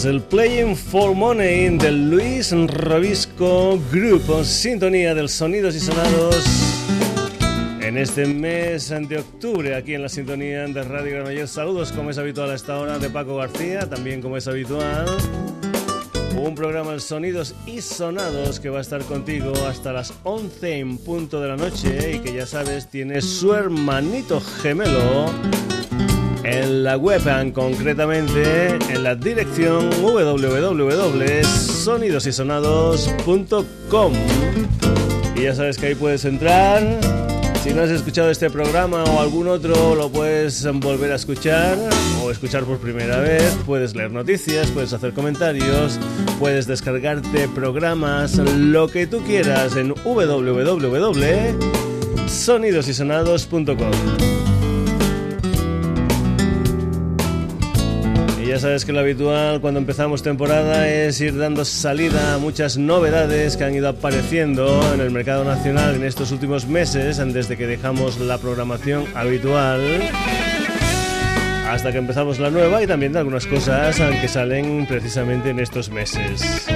Es el Playing for Money del Luis Robisco Group, sintonía del sonidos y sonados en este mes de octubre aquí en la sintonía de Radio Granollers. Saludos como es habitual a esta hora de Paco García, también como es habitual un programa de sonidos y sonados que va a estar contigo hasta las 11 en punto de la noche y que ya sabes tiene su hermanito gemelo en la web, concretamente en la dirección www.sonidosysonados.com. Y ya sabes que ahí puedes entrar. Si no has escuchado este programa o algún otro, lo puedes volver a escuchar o escuchar por primera vez. Puedes leer noticias, puedes hacer comentarios, puedes descargarte programas, lo que tú quieras en www.sonidosysonados.com. ya sabes que lo habitual cuando empezamos temporada es ir dando salida a muchas novedades que han ido apareciendo en el mercado nacional en estos últimos meses, desde que dejamos la programación habitual hasta que empezamos la nueva y también de algunas cosas que salen precisamente en estos meses.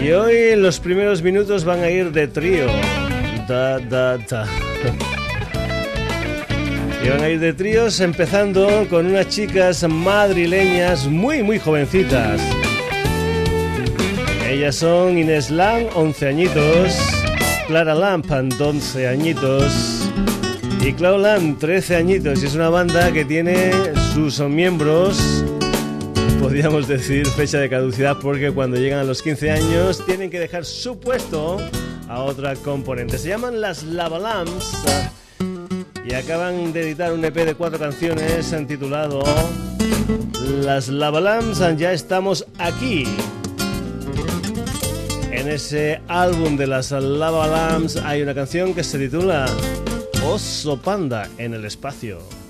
Y hoy los primeros minutos van a ir de trío. Da, da, da. Y van a ir de tríos empezando con unas chicas madrileñas muy muy jovencitas. Ellas son Inés Lam, 11 añitos, Clara Lamp, 11 añitos y Clau Lam, 13 añitos. Y es una banda que tiene sus miembros, podríamos decir, fecha de caducidad porque cuando llegan a los 15 años tienen que dejar su puesto a otra componente. Se llaman las Lavalams y acaban de editar un EP de cuatro canciones titulado Las Lavalams ya estamos aquí. En ese álbum de las Lavalams hay una canción que se titula Oso Panda en el espacio.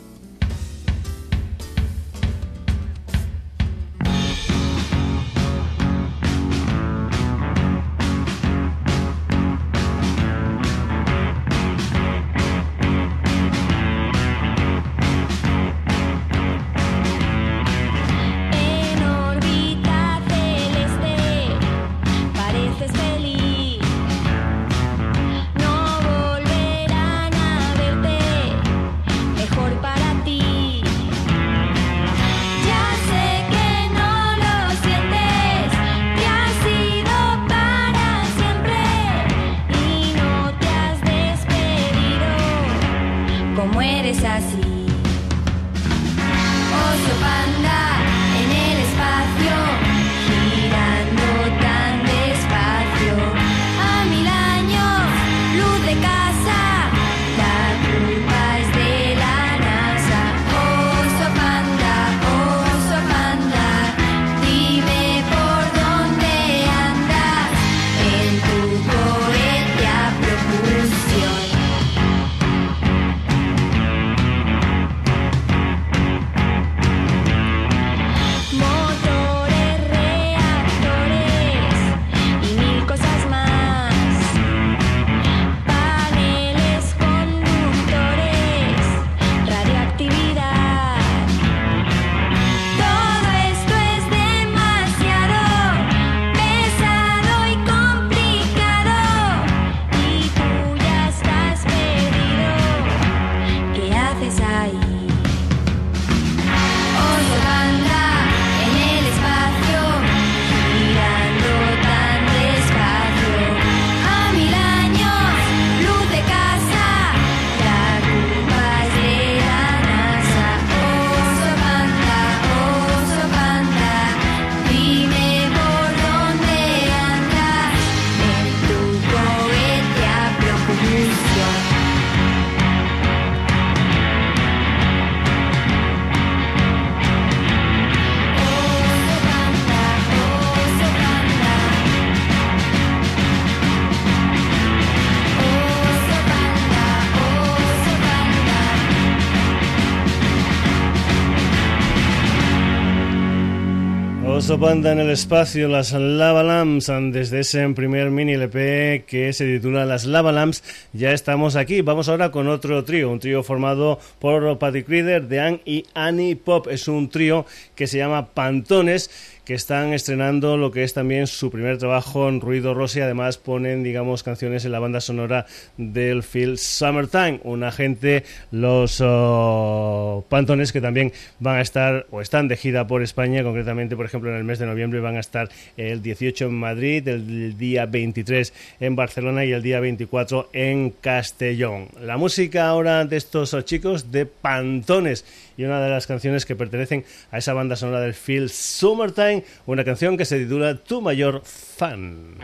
Oso Panda en el espacio, las Lava Lamps, desde ese primer mini LP que se titula Las Lava Lamps, ya estamos aquí. Vamos ahora con otro trío, un trío formado por Patty Creeder, Dean y Annie Pop. Es un trío que se llama Pantones que están estrenando lo que es también su primer trabajo en Ruido Rossi. Además ponen, digamos, canciones en la banda sonora del film Summertime. Una gente, los oh, Pantones, que también van a estar o están de gira por España. Concretamente, por ejemplo, en el mes de noviembre van a estar el 18 en Madrid, el día 23 en Barcelona y el día 24 en Castellón. La música ahora de estos chicos de Pantones y una de las canciones que pertenecen a esa banda sonora del film Summertime, una canción que se titula Tu mayor fan.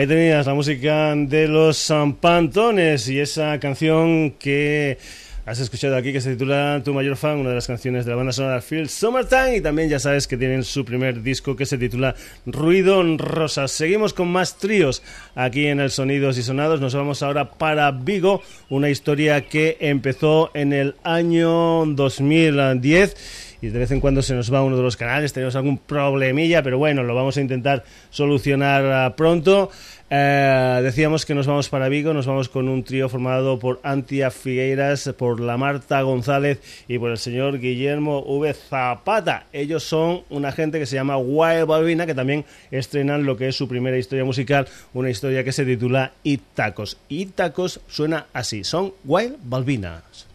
Ahí tenías la música de los Pantones y esa canción que has escuchado aquí que se titula Tu mayor fan, una de las canciones de la banda sonora Feel Summertime y también ya sabes que tienen su primer disco que se titula Ruido Rosa. Seguimos con más tríos aquí en el Sonidos y Sonados. Nos vamos ahora para Vigo, una historia que empezó en el año 2010 y de vez en cuando se nos va uno de los canales, tenemos algún problemilla, pero bueno, lo vamos a intentar solucionar ah, pronto. Eh, decíamos que nos vamos para Vigo, nos vamos con un trío formado por Antia Figueiras, por la Marta González y por el señor Guillermo V. Zapata. Ellos son una gente que se llama Wild Balbina, que también estrenan lo que es su primera historia musical, una historia que se titula Itacos. Itacos suena así, son Wild Balbinas.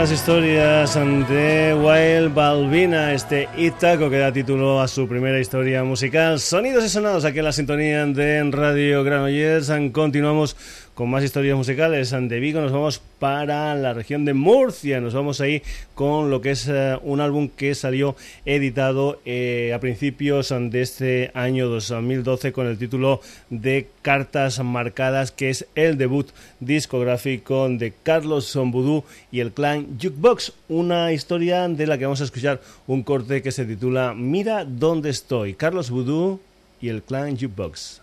Primeras historias de Wild Balbina, este Itaco que da título a su primera historia musical. Sonidos y sonados aquí en la sintonía de Radio Granollers. Continuamos con más historias musicales. De Vigo nos vamos para la región de Murcia. Nos vamos ahí con lo que es eh, un álbum que salió editado eh, a principios de este año 2012 con el título de Cartas Marcadas, que es el debut discográfico de Carlos Sombudú y el clan Jukebox. Una historia de la que vamos a escuchar un corte que se titula Mira dónde estoy. Carlos Vudú y el clan Jukebox.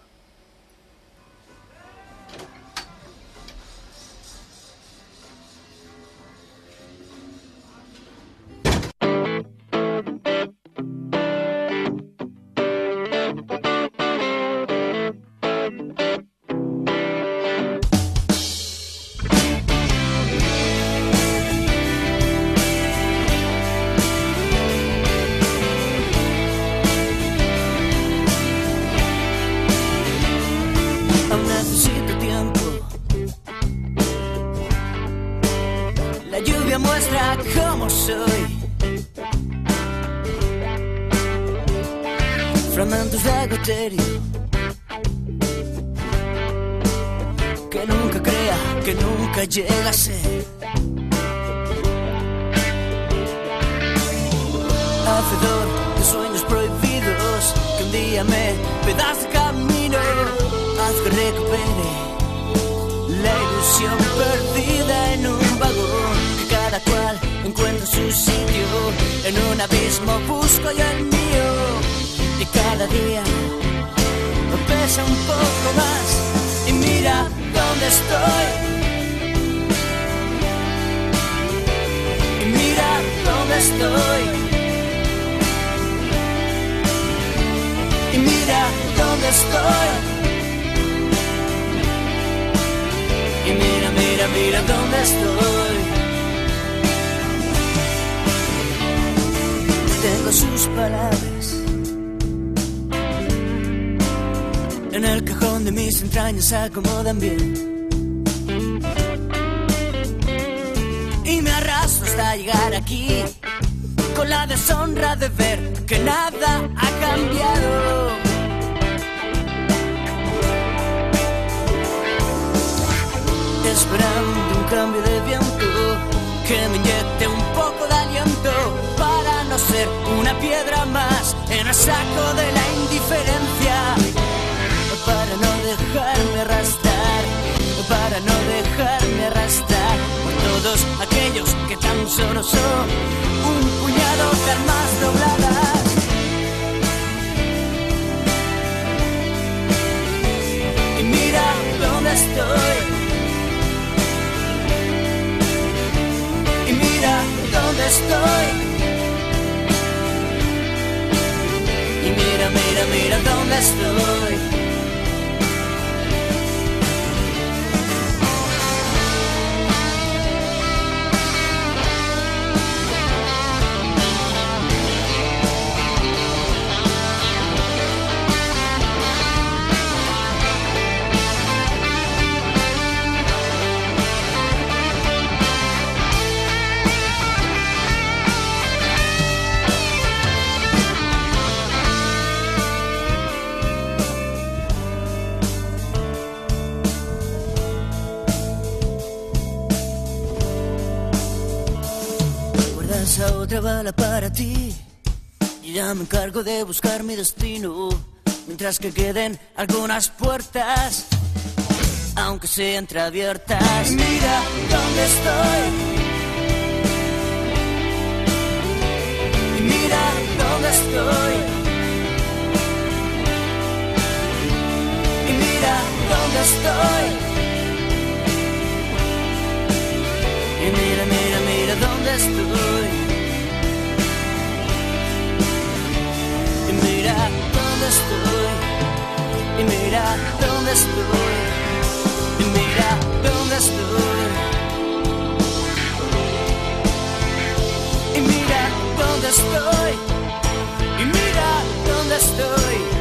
Se acomodan bien. Y me arrastro hasta llegar aquí, con la deshonra de ver que nada ha cambiado. Esperando un cambio de viento que me inyecte un poco de aliento ser una piedra más en el saco de la indiferencia para no dejarme arrastrar, para no dejarme arrastrar por todos aquellos que tan solo son un puñado de armas dobladas. Y mira dónde estoy. Y mira dónde estoy. Mira, mira, mira dónde estoy. Me encargo de buscar mi destino. Mientras que queden algunas puertas, aunque sean entreabiertas. Mira dónde estoy. Y mira dónde estoy. Y mira dónde estoy. Y mira, mira, mira dónde estoy. Dónde estoy. Y mira dónde estoy. Y mira dónde estoy. Y mira dónde estoy. Y mira dónde estoy.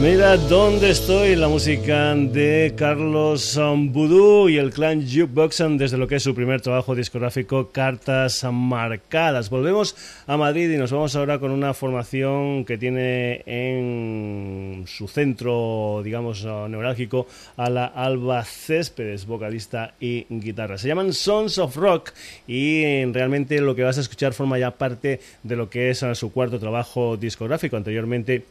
Mira dónde estoy, la música de Carlos Vudú y el clan Jukebox desde lo que es su primer trabajo discográfico Cartas Marcadas. Volvemos a Madrid y nos vamos ahora con una formación que tiene en su centro, digamos, neurálgico a la Alba Céspedes, vocalista y guitarra. Se llaman Sons of Rock y realmente lo que vas a escuchar forma ya parte de lo que es su cuarto trabajo discográfico. Anteriormente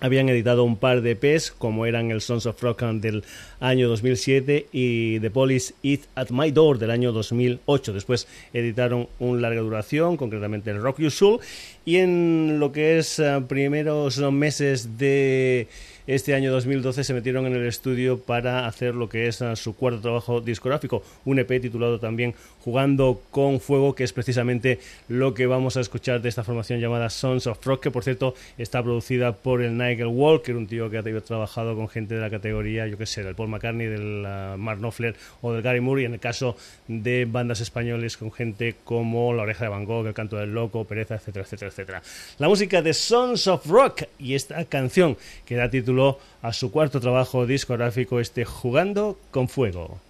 habían editado un par de EPs como eran el Sons of Rock del año 2007 y The Police Eat at My Door del año 2008. Después editaron un larga duración, concretamente el Rock You Soul, y en lo que es eh, primeros meses de este año 2012 se metieron en el estudio para hacer lo que es ah, su cuarto trabajo discográfico, un EP titulado también Jugando con Fuego, que es precisamente lo que vamos a escuchar de esta formación llamada Sons of Rock, que por cierto está producida por el Nigel Walker, un tío que ha trabajado con gente de la categoría, yo qué sé, del Paul McCartney, del uh, Mark Knopfler o del Gary Moore, y en el caso de bandas españoles con gente como La Oreja de Van Gogh, El Canto del Loco, Pereza, etcétera, etcétera, etcétera. La música de Sons of Rock y esta canción que da título a su cuarto trabajo discográfico, este Jugando con Fuego.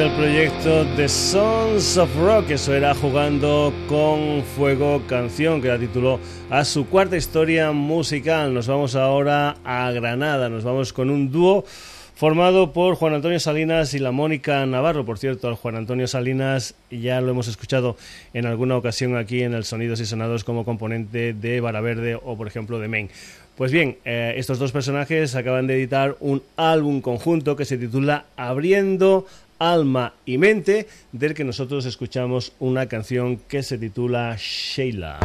El proyecto The Sons of Rock, eso era jugando con fuego canción que la tituló a su cuarta historia musical. Nos vamos ahora a Granada, nos vamos con un dúo formado por Juan Antonio Salinas y la Mónica Navarro. Por cierto, al Juan Antonio Salinas ya lo hemos escuchado en alguna ocasión aquí en el Sonidos y Sonados como componente de Vara Verde o, por ejemplo, de Main. Pues bien, eh, estos dos personajes acaban de editar un álbum conjunto que se titula Abriendo alma y mente, del que nosotros escuchamos una canción que se titula Sheila.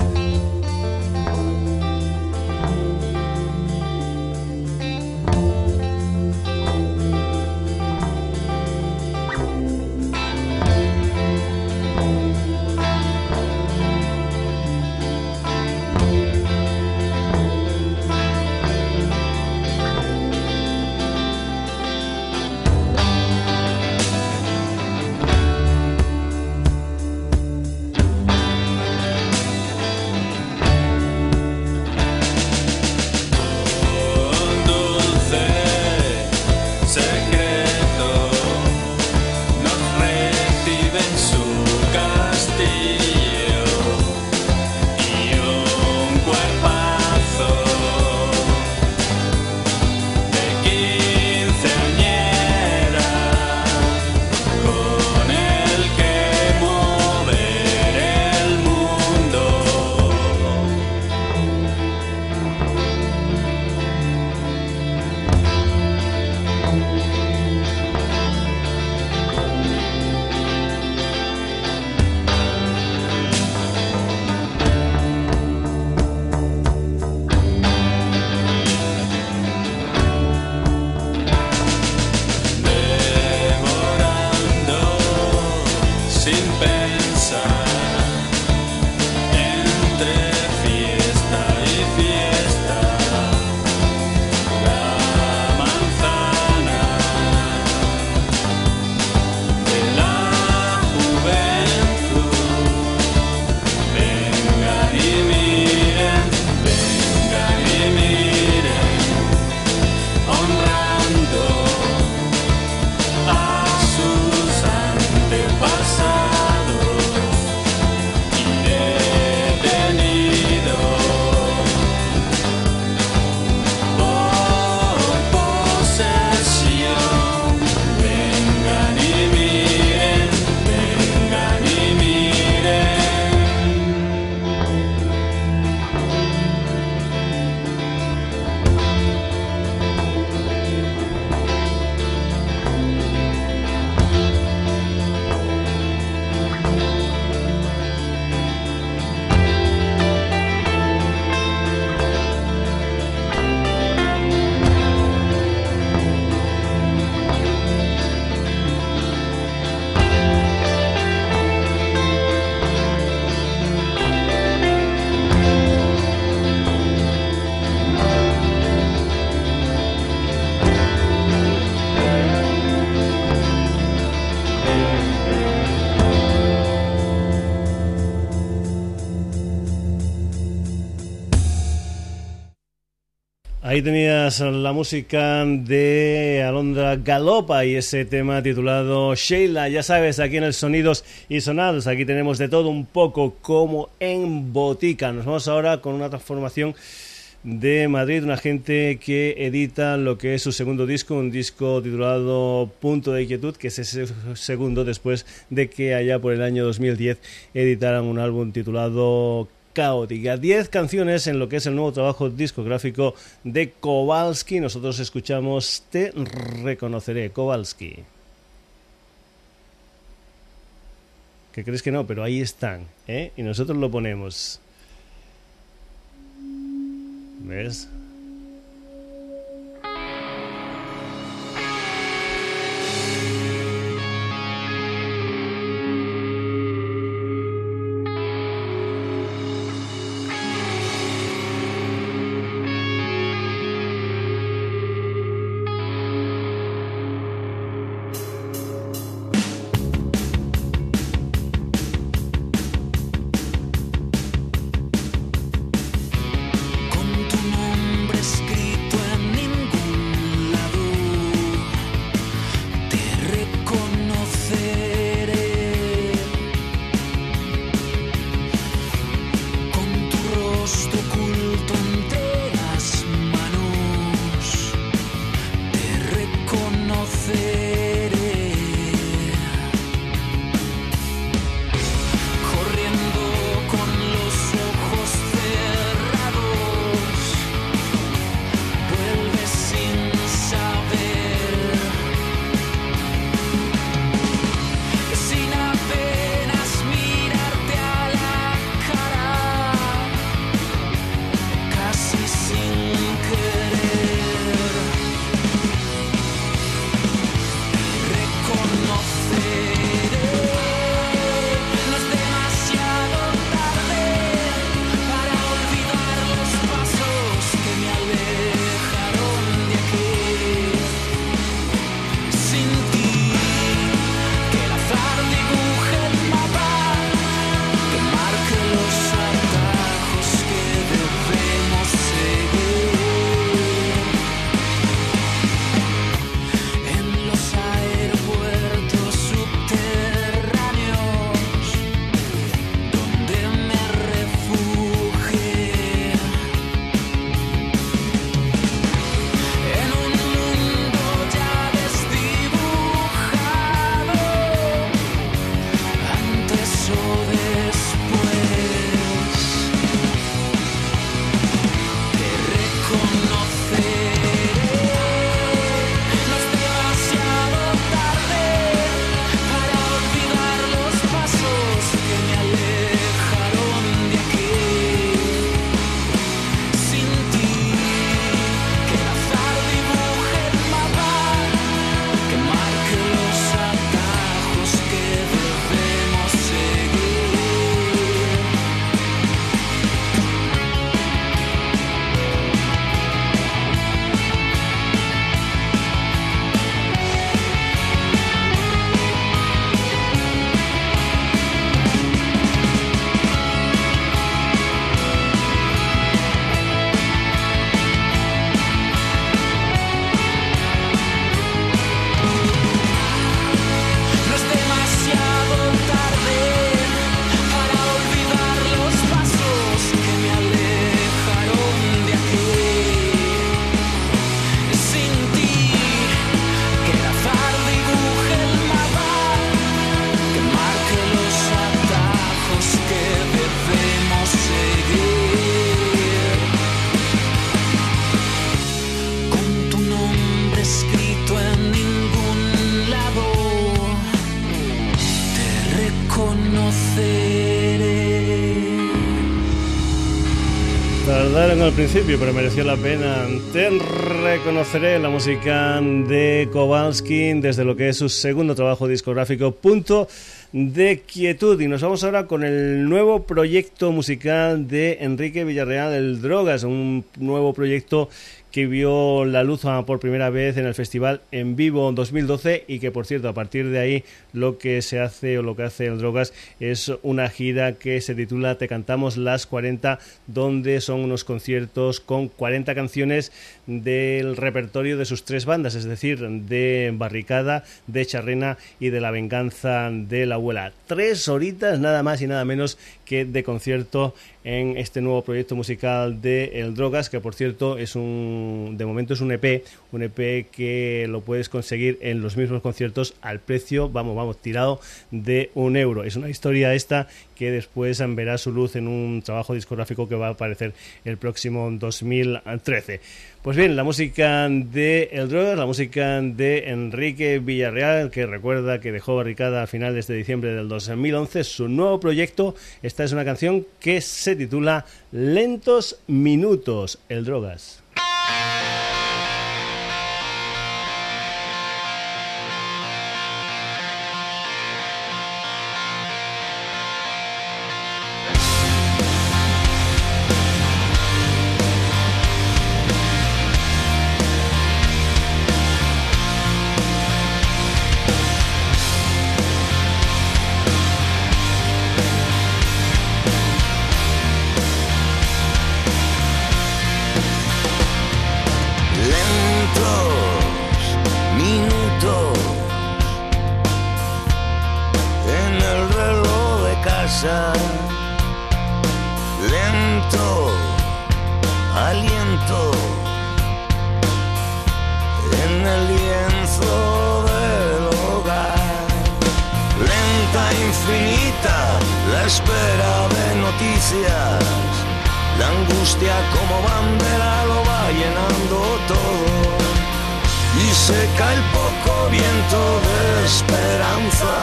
Ahí tenías la música de Alondra Galopa y ese tema titulado Sheila. Ya sabes, aquí en el Sonidos y Sonados, aquí tenemos de todo un poco como en botica. Nos vamos ahora con una transformación de Madrid, una gente que edita lo que es su segundo disco, un disco titulado Punto de Inquietud, que es ese segundo después de que allá por el año 2010 editaran un álbum titulado caótica. 10 canciones en lo que es el nuevo trabajo discográfico de Kowalski. Nosotros escuchamos Te reconoceré, Kowalski. Que crees que no, pero ahí están, ¿eh? Y nosotros lo ponemos. ¿Ves? Al principio, pero mereció la pena. Te reconoceré la música de Kowalski desde lo que es su segundo trabajo discográfico, Punto de Quietud. Y nos vamos ahora con el nuevo proyecto musical de Enrique Villarreal, El Drogas, un nuevo proyecto que vio la luz por primera vez en el festival en vivo en 2012 y que por cierto a partir de ahí lo que se hace o lo que hace el Drogas es una gira que se titula Te cantamos las 40 donde son unos conciertos con 40 canciones del repertorio de sus tres bandas, es decir, de Barricada, de Charrena y de La Venganza de la Abuela. Tres horitas nada más y nada menos que de concierto en este nuevo proyecto musical de El Drogas, que por cierto es un, de momento es un EP, un EP que lo puedes conseguir en los mismos conciertos al precio, vamos, vamos, tirado de un euro. Es una historia esta que después verá su luz en un trabajo discográfico que va a aparecer el próximo 2013. Pues bien, la música de El Drogas, la música de Enrique Villarreal, que recuerda que dejó barricada a finales de diciembre del 2011 su nuevo proyecto. Esta es una canción que se titula Lentos Minutos, El Drogas. en el lienzo del hogar. Lenta, infinita, la espera de noticias. La angustia como bandera lo va llenando todo. Y se cae el poco viento de esperanza.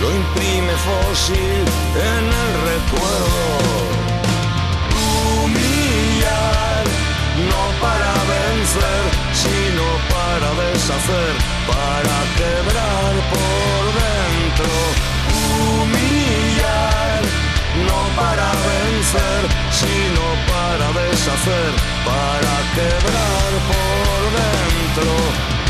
Lo imprime fósil en el recuerdo. Sino para deshacer, para quebrar por dentro. Humillar, no para vencer, sino para deshacer, para quebrar por dentro.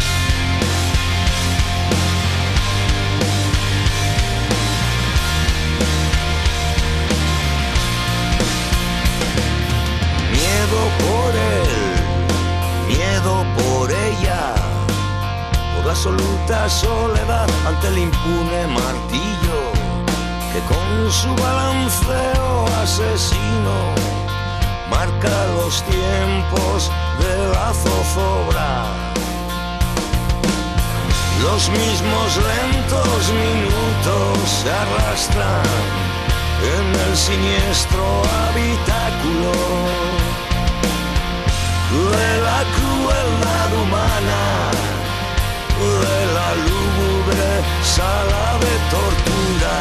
Absoluta soledad ante el impune martillo que con su balanceo asesino marca los tiempos de la zozobra. Los mismos lentos minutos se arrastran en el siniestro habitáculo de la crueldad humana, de la lúgubre sala de tortura.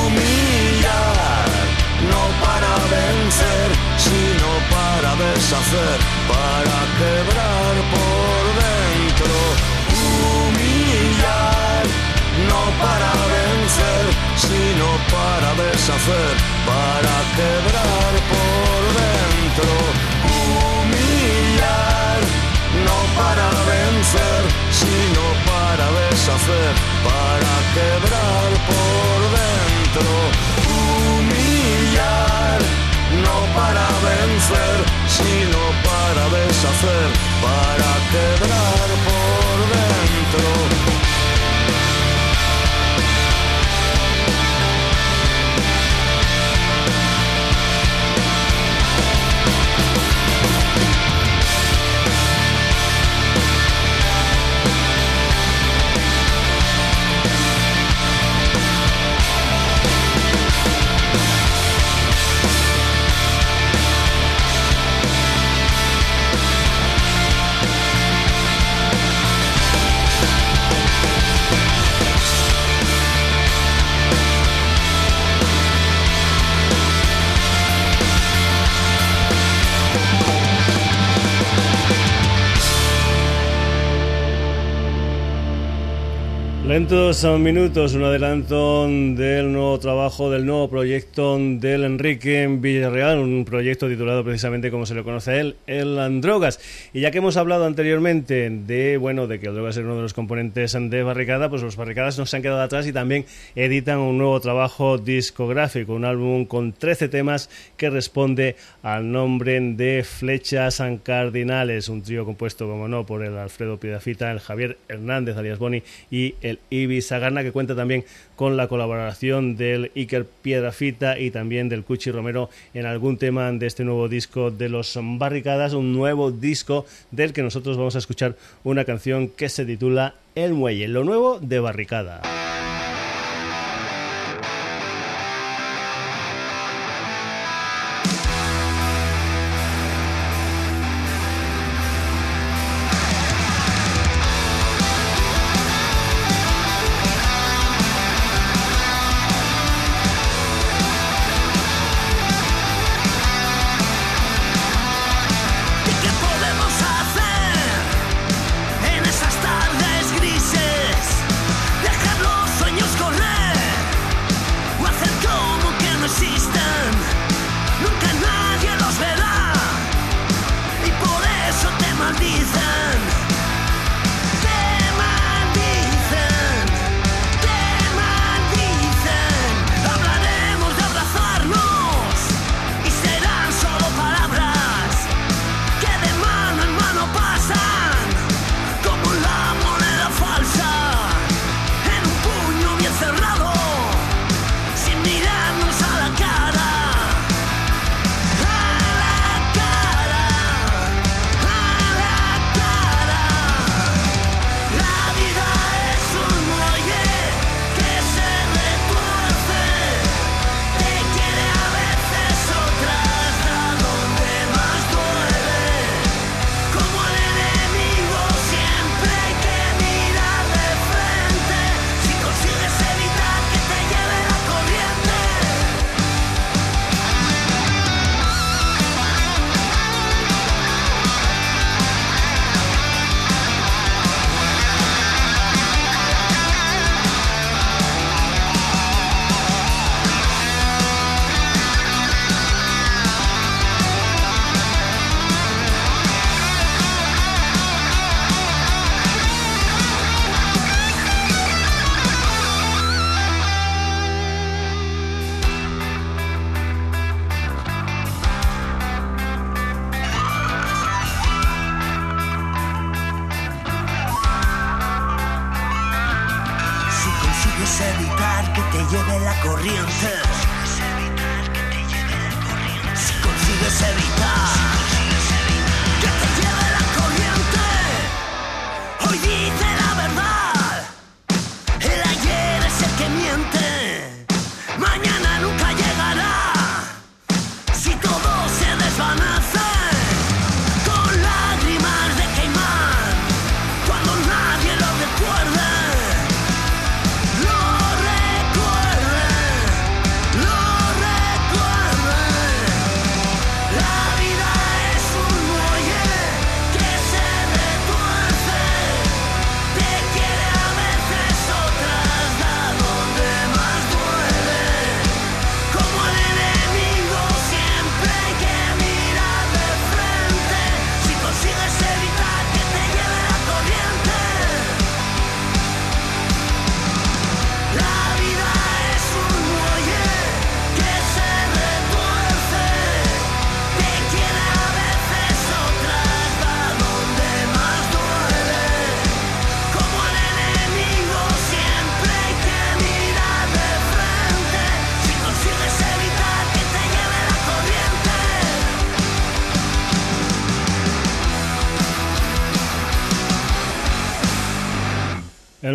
Humillar, no para vencer, sino para deshacer, para quebrar por dentro. Humillar, no para vencer, sino para deshacer, para quebrar por sino para deshacer, para quebrar por dentro. Humillar, no para vencer, sino para deshacer, para quebrar por dentro. Lentos minutos, un adelanto del nuevo trabajo, del nuevo proyecto del Enrique Villarreal, un proyecto titulado precisamente como se lo conoce a él, el Androgas. Y ya que hemos hablado anteriormente de bueno de que el Drogas es uno de los componentes de Barricada, pues los Barricadas nos han quedado atrás y también editan un nuevo trabajo discográfico, un álbum con 13 temas que responde al nombre de Flechas Cardinales, un trío compuesto, como no, por el Alfredo Piedafita, el Javier Hernández alias Boni y el Ibi Sagarna, que cuenta también con la colaboración del Iker Piedrafita y también del Cuchi Romero en algún tema de este nuevo disco de los Barricadas, un nuevo disco del que nosotros vamos a escuchar una canción que se titula El Muelle, lo nuevo de Barricada.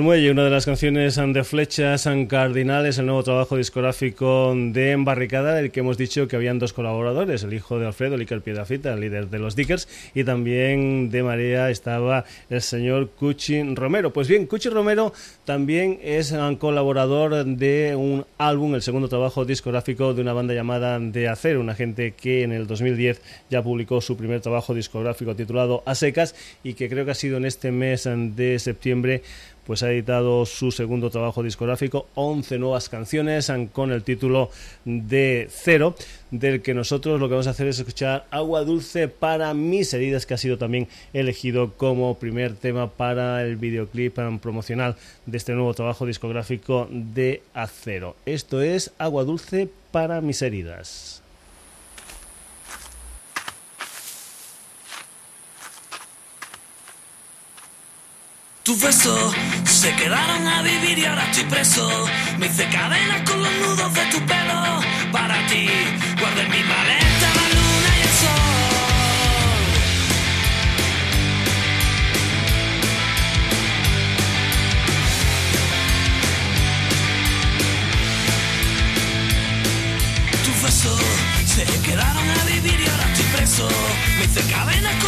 Muelle, una de las canciones de Flechas Cardinales, el nuevo trabajo discográfico de Embarricada, el que hemos dicho que habían dos colaboradores, el hijo de Alfredo, Licker Piedrafita, el líder de los Dickers, y también de María estaba el señor Cuchi Romero. Pues bien, Cuchi Romero también es un colaborador de un álbum, el segundo trabajo discográfico de una banda llamada De Acero, una gente que en el 2010 ya publicó su primer trabajo discográfico titulado A Secas y que creo que ha sido en este mes de septiembre pues ha editado su segundo trabajo discográfico, 11 nuevas canciones con el título de Cero, del que nosotros lo que vamos a hacer es escuchar Agua Dulce para mis heridas, que ha sido también elegido como primer tema para el videoclip um, promocional de este nuevo trabajo discográfico de Acero. Esto es Agua Dulce para mis heridas. Tus besos se quedaron a vivir y ahora estoy preso. Me hice cadenas con los nudos de tu pelo. Para ti, guardé mi maleta la luna y el sol. Tus besos se quedaron a vivir y ahora estoy preso. Me hice cadenas con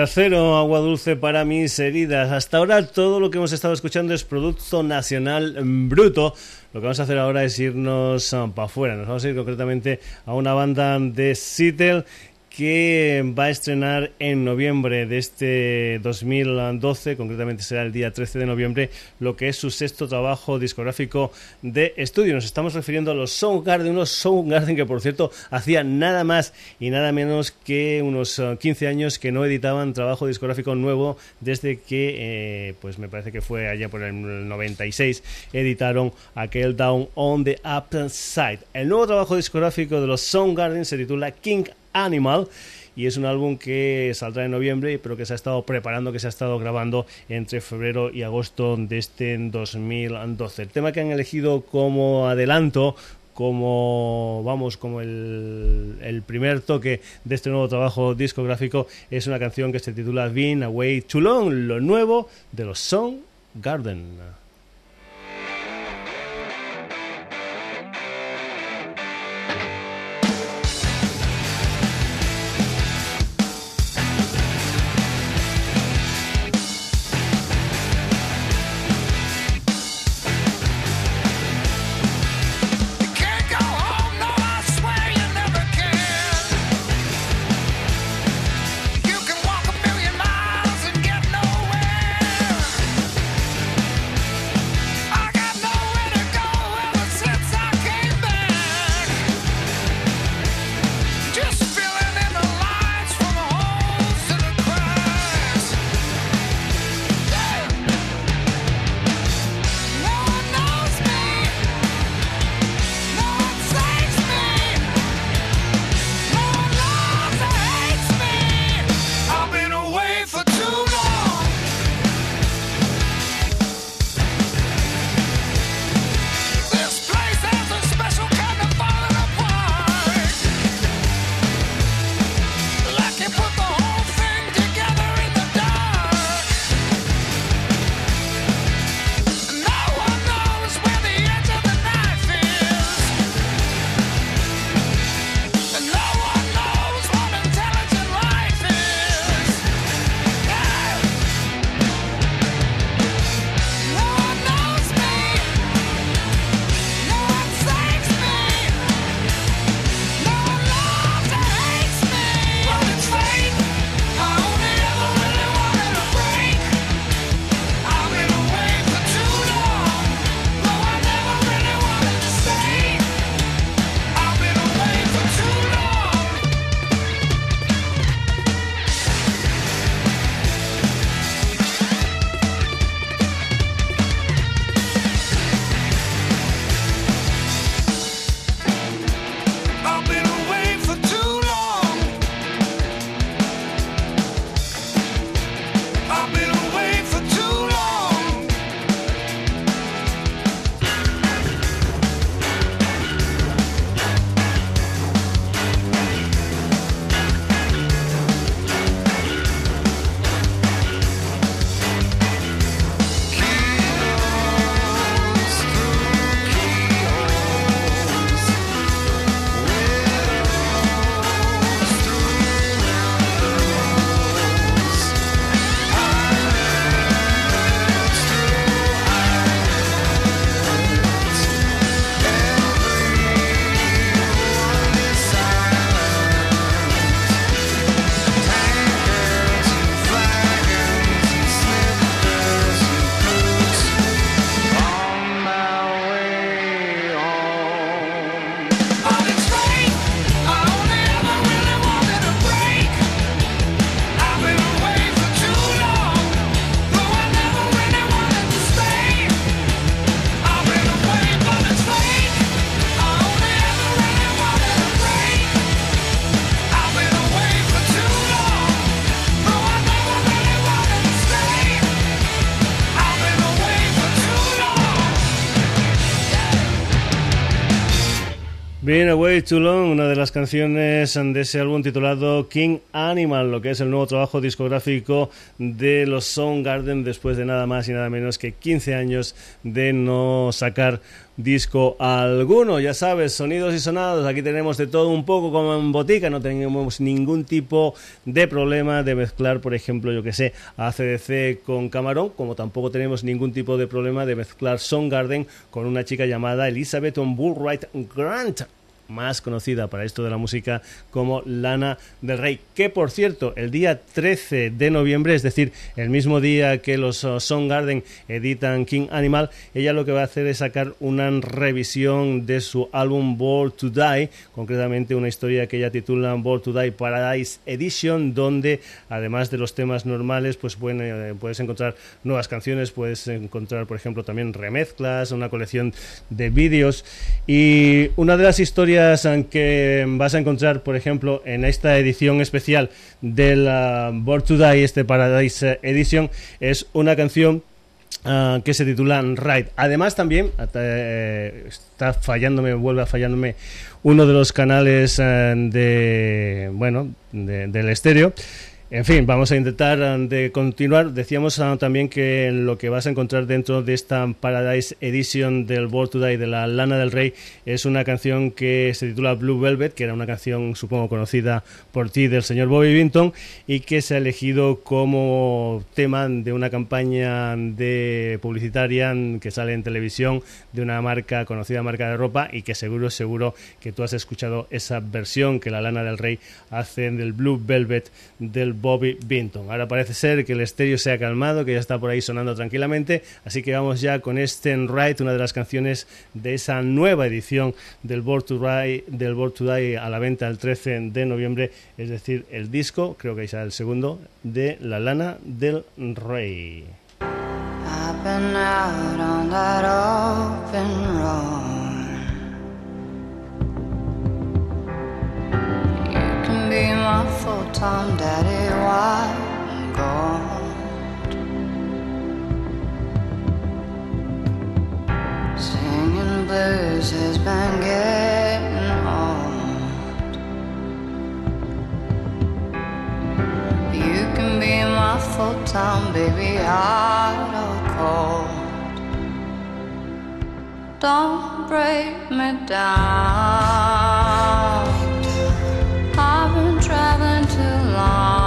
acero, agua dulce para mis heridas. Hasta ahora todo lo que hemos estado escuchando es producto nacional bruto. Lo que vamos a hacer ahora es irnos ah, para afuera. Nos vamos a ir concretamente a una banda de Seattle que va a estrenar en noviembre de este 2012, concretamente será el día 13 de noviembre, lo que es su sexto trabajo discográfico de estudio. Nos estamos refiriendo a los Soundgarden, unos Soundgarden que por cierto hacían nada más y nada menos que unos 15 eh, años que no editaban trabajo discográfico nuevo desde que, eh, pues me parece que fue allá por el 96, editaron aquel Down on the Upside. El nuevo trabajo discográfico de los Soundgarden se titula King Animal y es un álbum que saldrá en noviembre, pero que se ha estado preparando, que se ha estado grabando entre febrero y agosto de este 2012. El tema que han elegido como adelanto como vamos como el, primer toque de este nuevo trabajo discográfico es una canción que se titula Been Away Too Long, lo nuevo de los Song Garden. Una de las canciones de ese álbum titulado King Animal, lo que es el nuevo trabajo discográfico de los Garden después de nada más y nada menos que 15 años de no sacar disco alguno. Ya sabes, sonidos y sonados, aquí tenemos de todo un poco como en botica, no tenemos ningún tipo de problema de mezclar, por ejemplo, yo que sé, ACDC con Camarón, como tampoco tenemos ningún tipo de problema de mezclar Garden con una chica llamada Elizabeth Bullwright Grant más conocida para esto de la música como Lana del Rey, que por cierto, el día 13 de noviembre, es decir, el mismo día que los uh, Garden editan King Animal, ella lo que va a hacer es sacar una revisión de su álbum Born to Die, concretamente una historia que ella titula Born to Die Paradise Edition, donde además de los temas normales, pues bueno, eh, puedes encontrar nuevas canciones, puedes encontrar, por ejemplo, también remezclas, una colección de vídeos. Y una de las historias que vas a encontrar, por ejemplo, en esta edición especial de la Born to Die, este Paradise Edition, es una canción ah, que se titula Ride. Además también eh, está fallándome, vuelve a fallándome uno de los canales eh, de bueno del estéreo en fin, vamos a intentar um, de continuar. Decíamos uh, también que lo que vas a encontrar dentro de esta Paradise Edition del World Today de la Lana del Rey es una canción que se titula Blue Velvet, que era una canción supongo conocida por ti del señor Bobby Vinton y que se ha elegido como tema de una campaña de publicitaria que sale en televisión de una marca conocida marca de ropa y que seguro seguro que tú has escuchado esa versión que la Lana del Rey hace del Blue Velvet del Bobby Binton. Ahora parece ser que el estéreo se ha calmado, que ya está por ahí sonando tranquilamente, así que vamos ya con este Right, una de las canciones de esa nueva edición del Board to Die, del to Die a la venta el 13 de noviembre, es decir, el disco, creo que ya el segundo, de La Lana del Rey. Be my full-time daddy while I'm gone. Singing blues has been getting old. You can be my full-time baby, hot or cold. Don't break me down. I've been traveling too long.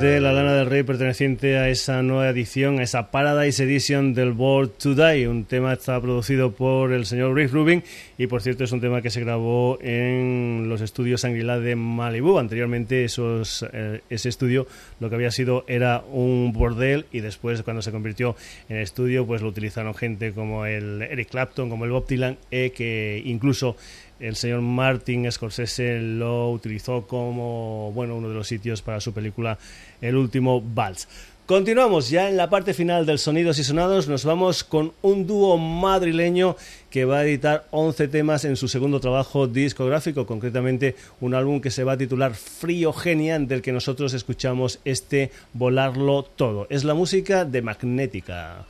De la Lana del Rey perteneciente a esa nueva edición, a esa Paradise Edition del World Today. Un tema está producido por el señor Rick Rubin y por cierto es un tema que se grabó en los estudios Anguila de Malibu. Anteriormente esos, eh, ese estudio lo que había sido era un bordel y después cuando se convirtió en estudio pues lo utilizaron gente como el Eric Clapton, como el Bob Dylan, eh, que incluso el señor Martin Scorsese lo utilizó como bueno uno de los sitios para su película El último vals. Continuamos ya en la parte final del Sonidos y Sonados. Nos vamos con un dúo madrileño que va a editar 11 temas en su segundo trabajo discográfico, concretamente un álbum que se va a titular Frío Genial, del que nosotros escuchamos este Volarlo Todo. Es la música de Magnética.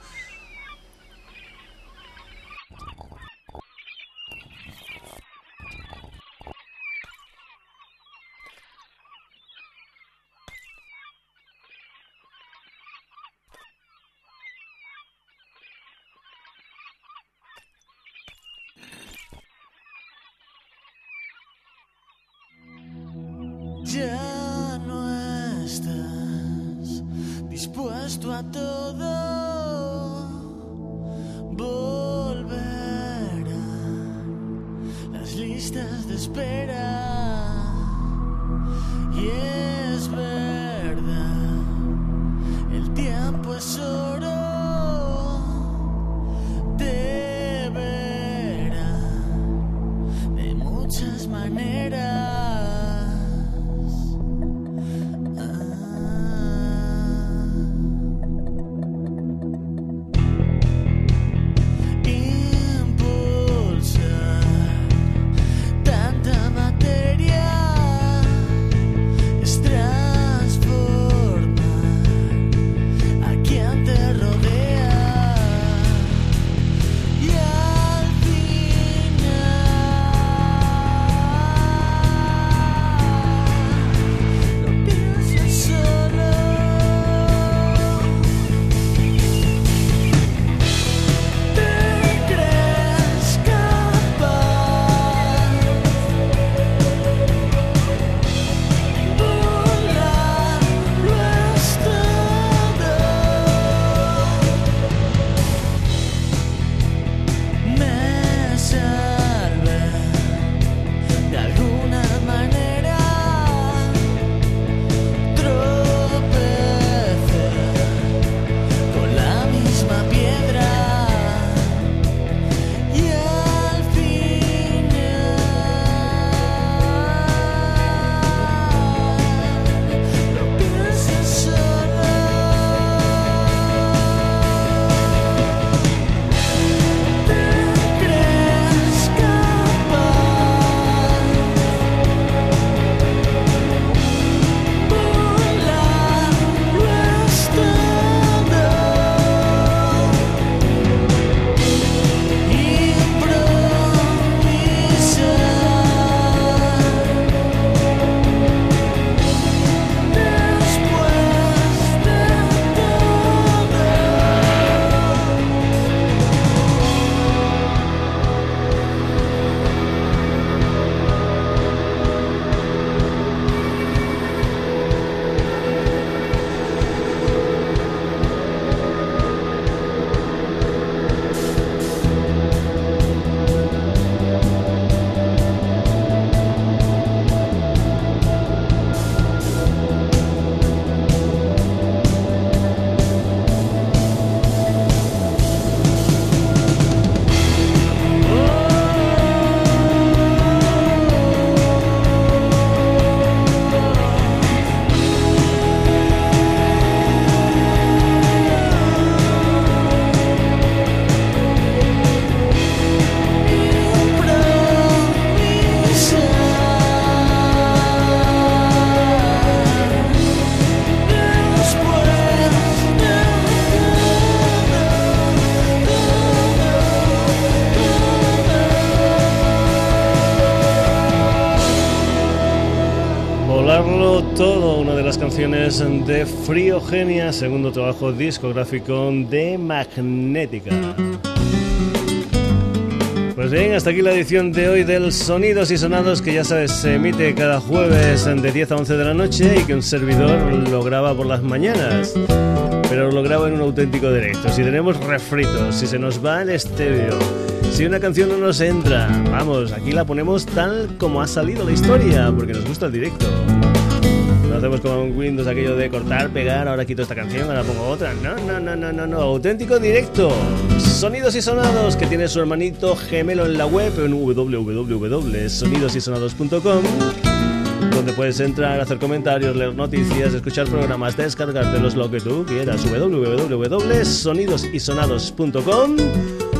Todo, una de las canciones de Friogenia, segundo trabajo discográfico de Magnética. Pues bien, hasta aquí la edición de hoy del Sonidos y Sonados, que ya sabes, se emite cada jueves de 10 a 11 de la noche y que un servidor lo graba por las mañanas. Pero lo graba en un auténtico directo. Si tenemos refritos, si se nos va el estéreo, si una canción no nos entra, vamos, aquí la ponemos tal como ha salido la historia, porque nos gusta el directo. Hacemos como en Windows aquello de cortar, pegar, ahora quito esta canción, ahora pongo otra. No, no, no, no, no, no. Auténtico directo. Sonidos y sonados que tiene su hermanito gemelo en la web en www.sonidosysonados.com donde puedes entrar, hacer comentarios, leer noticias, escuchar programas, descargártelos lo que tú quieras. www.sonidosysonados.com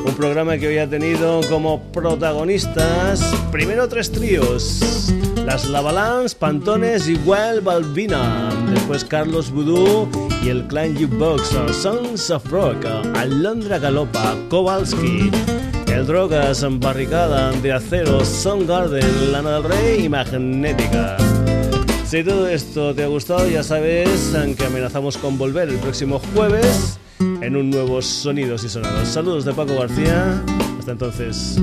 un programa que hoy ha tenido como protagonistas primero tres tríos. Las Lavalans, Pantones y Well Balbina. Después Carlos Voodoo y el Clan Jukebox, Sons of Rock, Alondra Galopa, Kowalski. El Drogas, Barricada de Acero, Garden, Lana del Rey y Magnética. Si todo esto te ha gustado, ya sabes que amenazamos con volver el próximo jueves en un nuevo Sonidos y Sonados. Saludos de Paco García. Hasta entonces.